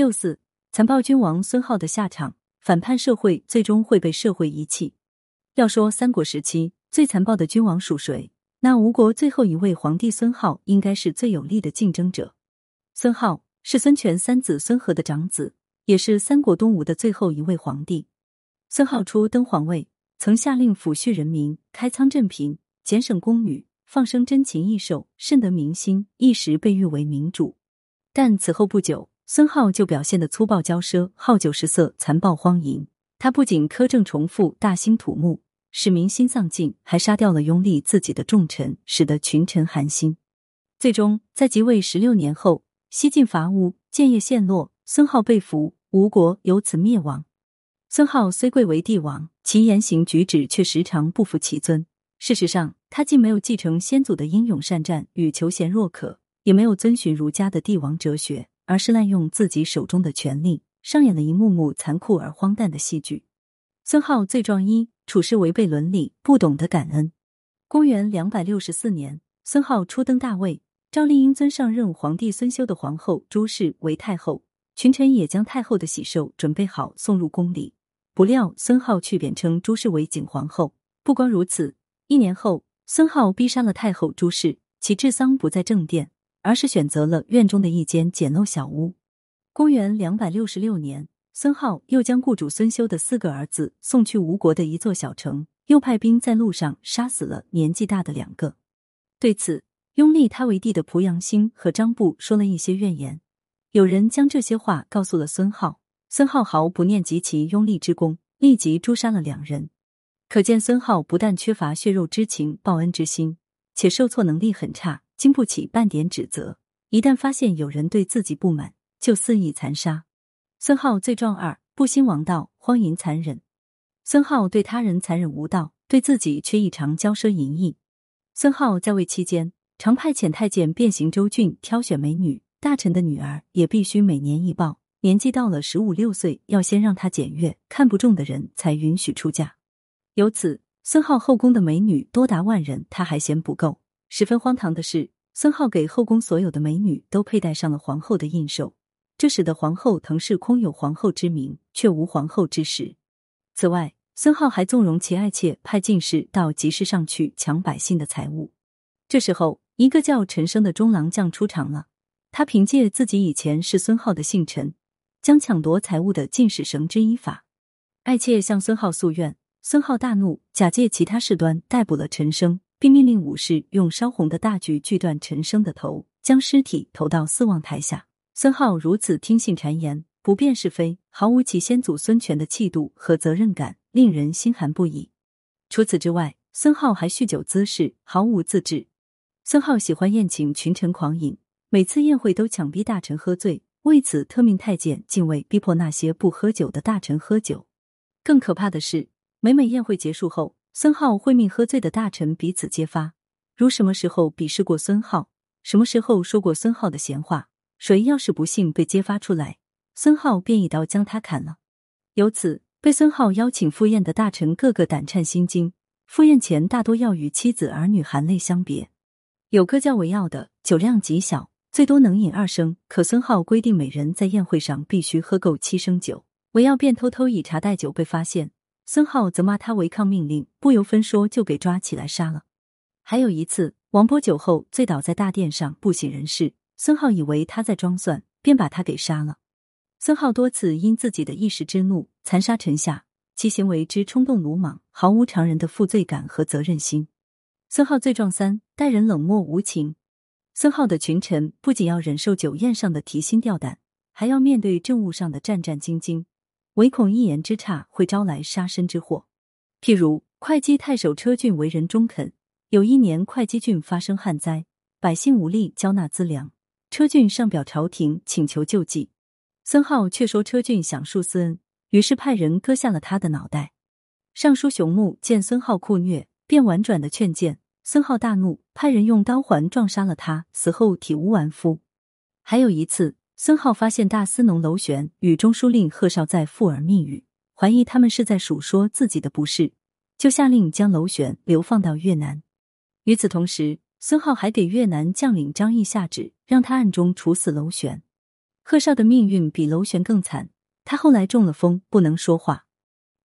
六四，残暴君王孙浩的下场，反叛社会最终会被社会遗弃。要说三国时期最残暴的君王属谁？那吴国最后一位皇帝孙浩应该是最有力的竞争者。孙浩是孙权三子孙和的长子，也是三国东吴的最后一位皇帝。孙浩初登皇位，曾下令抚恤人民，开仓赈贫，俭省宫女，放生珍禽异兽，甚得民心，一时被誉为明主。但此后不久。孙浩就表现的粗暴骄奢、好酒食色、残暴荒淫。他不仅苛政重复、大兴土木，使民心丧尽，还杀掉了拥立自己的重臣，使得群臣寒心。最终在即位十六年后，西晋伐吴，建业陷落，孙浩被俘，吴国由此灭亡。孙浩虽贵为帝王，其言行举止却时常不服其尊。事实上，他既没有继承先祖的英勇善战与求贤若渴，也没有遵循儒家的帝王哲学。而是滥用自己手中的权力，上演了一幕幕残酷而荒诞的戏剧。孙浩罪状一：处事违背伦理，不懂得感恩。公元两百六十四年，孙浩初登大位，赵丽英尊上任皇帝孙修的皇后朱氏为太后，群臣也将太后的喜寿准备好送入宫里。不料孙浩却贬称朱氏为景皇后。不光如此，一年后，孙浩逼杀了太后朱氏，其治丧不在正殿。而是选择了院中的一间简陋小屋。公元两百六十六年，孙浩又将雇主孙修的四个儿子送去吴国的一座小城，又派兵在路上杀死了年纪大的两个。对此，拥立他为帝的濮阳兴和张布说了一些怨言。有人将这些话告诉了孙浩，孙浩毫不念及其拥立之功，立即诛杀了两人。可见孙浩不但缺乏血肉之情、报恩之心，且受挫能力很差。经不起半点指责，一旦发现有人对自己不满，就肆意残杀。孙浩罪状二：不兴王道，荒淫残忍。孙浩对他人残忍无道，对自己却异常骄奢淫逸。孙浩在位期间，常派遣太监遍行州郡，挑选美女，大臣的女儿也必须每年一报。年纪到了十五六岁，要先让他检阅，看不中的人才允许出嫁。由此，孙浩后宫的美女多达万人，他还嫌不够。十分荒唐的是，孙浩给后宫所有的美女都佩戴上了皇后的印绶，这使得皇后滕氏空有皇后之名，却无皇后之实。此外，孙浩还纵容其爱妾派进士到集市上去抢百姓的财物。这时候，一个叫陈生的中郎将出场了，他凭借自己以前是孙浩的姓陈，将抢夺财物的进士绳之以法。爱妾向孙浩诉怨，孙浩大怒，假借其他事端逮捕了陈生。并命令武士用烧红的大锯锯断陈生的头，将尸体投到四望台下。孙浩如此听信谗言，不辨是非，毫无其先祖孙权的气度和责任感，令人心寒不已。除此之外，孙浩还酗酒滋事，毫无自制。孙浩喜欢宴请群臣狂饮，每次宴会都强逼大臣喝醉，为此特命太监禁卫逼迫那些不喝酒的大臣喝酒。更可怕的是，每每宴会结束后。孙浩会命喝醉的大臣彼此揭发，如什么时候鄙视过孙浩，什么时候说过孙浩的闲话，谁要是不幸被揭发出来，孙浩便一刀将他砍了。由此，被孙浩邀请赴宴的大臣个个胆颤心惊，赴宴前大多要与妻子儿女含泪相别。有个叫韦耀的，酒量极小，最多能饮二升，可孙浩规定每人在宴会上必须喝够七升酒，韦耀便偷偷以茶代酒被发现。孙浩则骂他违抗命令，不由分说就给抓起来杀了。还有一次，王波酒后醉倒在大殿上不省人事，孙浩以为他在装蒜，便把他给杀了。孙浩多次因自己的一时之怒残杀臣下，其行为之冲动鲁莽，毫无常人的负罪感和责任心。孙浩罪状三：待人冷漠无情。孙浩的群臣不仅要忍受酒宴上的提心吊胆，还要面对政务上的战战兢兢。唯恐一言之差会招来杀身之祸。譬如会稽太守车俊为人中肯，有一年会稽郡发生旱灾，百姓无力交纳资粮，车俊上表朝廷请求救济，孙浩却说车俊想恕私恩，于是派人割下了他的脑袋。尚书熊木见孙浩酷虐，便婉转的劝谏，孙浩大怒，派人用刀环撞杀了他，死后体无完肤。还有一次。孙浩发现大司农娄玄与中书令贺绍在附耳密语，怀疑他们是在数说自己的不是，就下令将娄玄流放到越南。与此同时，孙浩还给越南将领张毅下旨，让他暗中处死娄玄。贺绍的命运比娄玄更惨，他后来中了风，不能说话。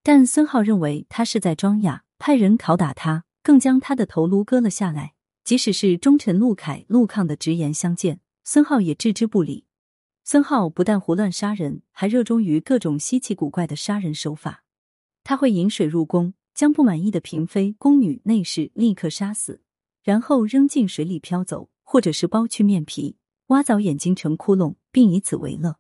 但孙浩认为他是在装哑，派人拷打他，更将他的头颅割了下来。即使是忠臣陆凯、陆抗的直言相见，孙浩也置之不理。孙浩不但胡乱杀人，还热衷于各种稀奇古怪的杀人手法。他会引水入宫，将不满意的嫔妃、宫女、内侍立刻杀死，然后扔进水里漂走，或者是剥去面皮，挖凿眼睛成窟窿，并以此为乐。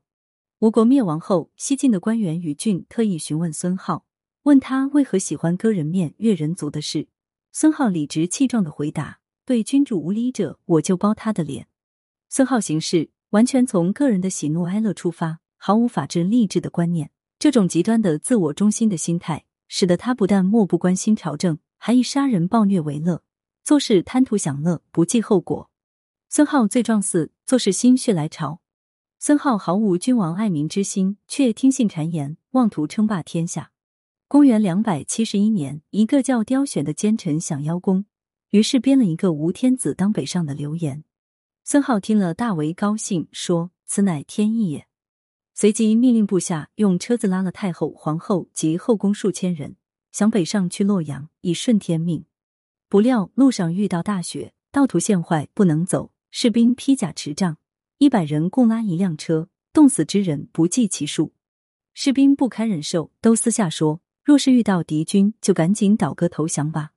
吴国灭亡后，西晋的官员于俊特意询问孙浩，问他为何喜欢割人面、越人族的事。孙浩理直气壮的回答：“对君主无礼者，我就剥他的脸。”孙浩行事。完全从个人的喜怒哀乐出发，毫无法治励志的观念。这种极端的自我中心的心态，使得他不但漠不关心朝政，还以杀人暴虐为乐，做事贪图享乐，不计后果。孙浩罪状四：做事心血来潮。孙浩毫无君王爱民之心，却听信谗言，妄图称霸天下。公元两百七十一年，一个叫刁选的奸臣想邀功，于是编了一个吴天子当北上的流言。孙浩听了大为高兴，说：“此乃天意也。”随即命令部下用车子拉了太后、皇后及后宫数千人，想北上去洛阳，以顺天命。不料路上遇到大雪，道途陷坏，不能走。士兵披甲持杖，一百人共拉一辆车，冻死之人不计其数。士兵不堪忍受，都私下说：“若是遇到敌军，就赶紧倒戈投降吧。”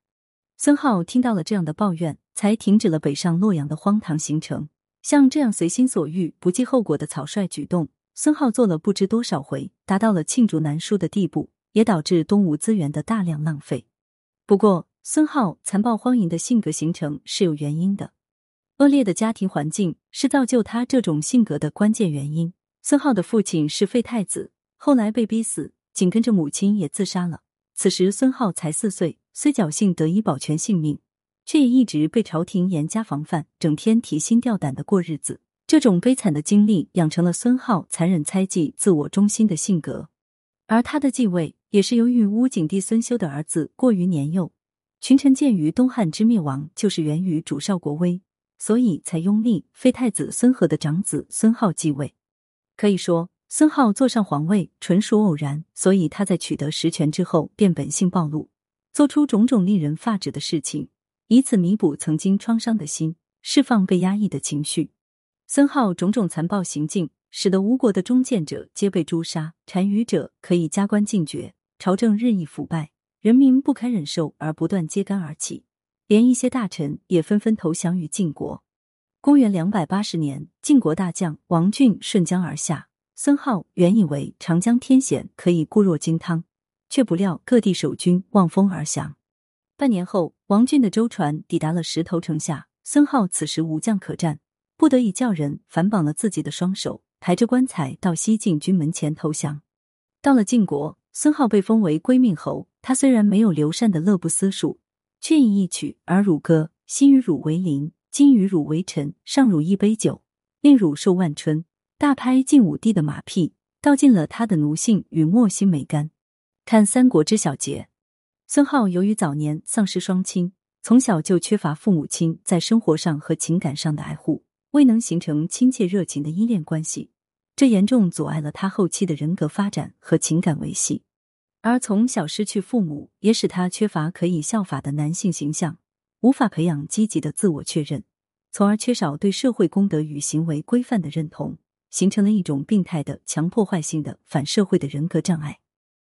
孙浩听到了这样的抱怨。才停止了北上洛阳的荒唐行程。像这样随心所欲、不计后果的草率举动，孙浩做了不知多少回，达到了罄竹难书的地步，也导致东吴资源的大量浪费。不过，孙浩残暴荒淫的性格形成是有原因的，恶劣的家庭环境是造就他这种性格的关键原因。孙浩的父亲是废太子，后来被逼死，紧跟着母亲也自杀了。此时孙浩才四岁，虽侥幸得以保全性命。却也一直被朝廷严加防范，整天提心吊胆的过日子。这种悲惨的经历养成了孙浩残忍猜忌、自我中心的性格。而他的继位也是由于乌景帝孙修的儿子过于年幼，群臣鉴于东汉之灭亡就是源于主少国威，所以才拥立废太子孙和的长子孙浩继位。可以说，孙浩坐上皇位纯属偶然，所以他在取得实权之后便本性暴露，做出种种令人发指的事情。以此弥补曾经创伤的心，释放被压抑的情绪。孙浩种种残暴行径，使得吴国的忠谏者皆被诛杀，单于者可以加官进爵，朝政日益腐败，人民不堪忍受而不断揭竿而起，连一些大臣也纷纷投降于晋国。公元两百八十年，晋国大将王浚顺江而下，孙浩原以为长江天险可以固若金汤，却不料各地守军望风而降。半年后，王浚的舟船抵达了石头城下。孙浩此时无将可战，不得已叫人反绑了自己的双手，抬着棺材到西晋军门前投降。到了晋国，孙浩被封为归命侯。他虽然没有刘禅的乐不思蜀，却以一曲而汝歌：昔与汝为邻，今与汝为臣。上汝一杯酒，令汝受万春。大拍晋武帝的马屁，道尽了他的奴性与莫心梅干。看《三国》之小节。孙浩由于早年丧失双亲，从小就缺乏父母亲在生活上和情感上的爱护，未能形成亲切热情的依恋关系，这严重阻碍了他后期的人格发展和情感维系。而从小失去父母，也使他缺乏可以效法的男性形象，无法培养积极的自我确认，从而缺少对社会公德与行为规范的认同，形成了一种病态的强迫坏性的反社会的人格障碍。